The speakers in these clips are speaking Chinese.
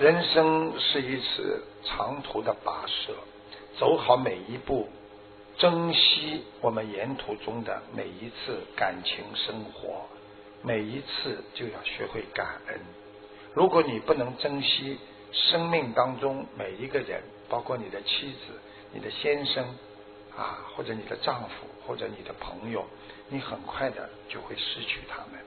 人生是一次长途的跋涉，走好每一步，珍惜我们沿途中的每一次感情生活，每一次就要学会感恩。如果你不能珍惜生命当中每一个人，包括你的妻子、你的先生啊，或者你的丈夫，或者你的朋友，你很快的就会失去他们。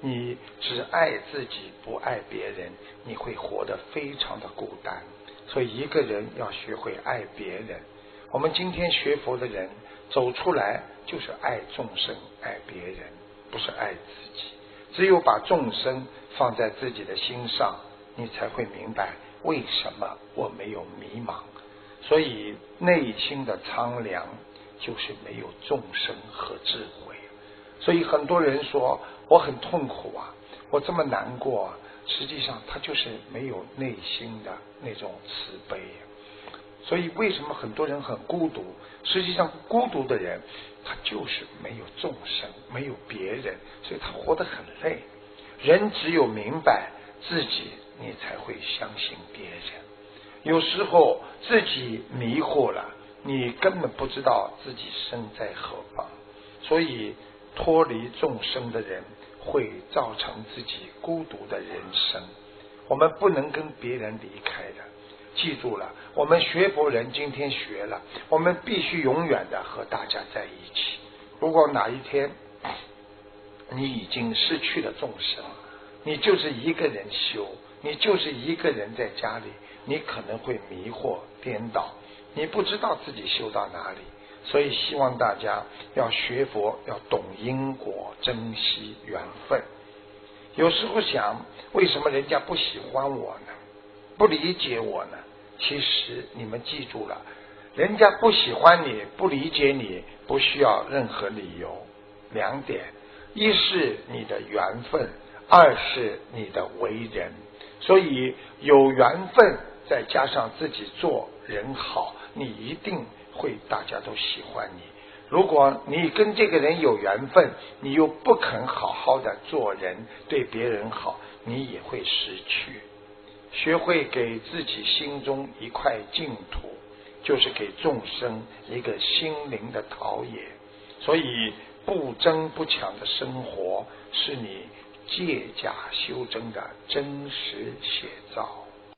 你只爱自己，不爱别人，你会活得非常的孤单。所以，一个人要学会爱别人。我们今天学佛的人走出来，就是爱众生、爱别人，不是爱自己。只有把众生放在自己的心上，你才会明白为什么我没有迷茫。所以，内心的苍凉就是没有众生和智慧。所以，很多人说。我很痛苦啊，我这么难过，实际上他就是没有内心的那种慈悲。所以为什么很多人很孤独？实际上孤独的人，他就是没有众生，没有别人，所以他活得很累。人只有明白自己，你才会相信别人。有时候自己迷惑了，你根本不知道自己身在何方。所以脱离众生的人。会造成自己孤独的人生。我们不能跟别人离开的。记住了，我们学佛人今天学了，我们必须永远的和大家在一起。如果哪一天你已经失去了众生，你就是一个人修，你就是一个人在家里，你可能会迷惑颠倒，你不知道自己修到哪里。所以希望大家要学佛，要懂因果，珍惜缘分。有时候想，为什么人家不喜欢我呢？不理解我呢？其实你们记住了，人家不喜欢你，不理解你，不需要任何理由。两点：一是你的缘分，二是你的为人。所以有缘分，再加上自己做人好，你一定。会大家都喜欢你。如果你跟这个人有缘分，你又不肯好好的做人，对别人好，你也会失去。学会给自己心中一块净土，就是给众生一个心灵的陶冶。所以不争不抢的生活，是你借假修真的真实写照。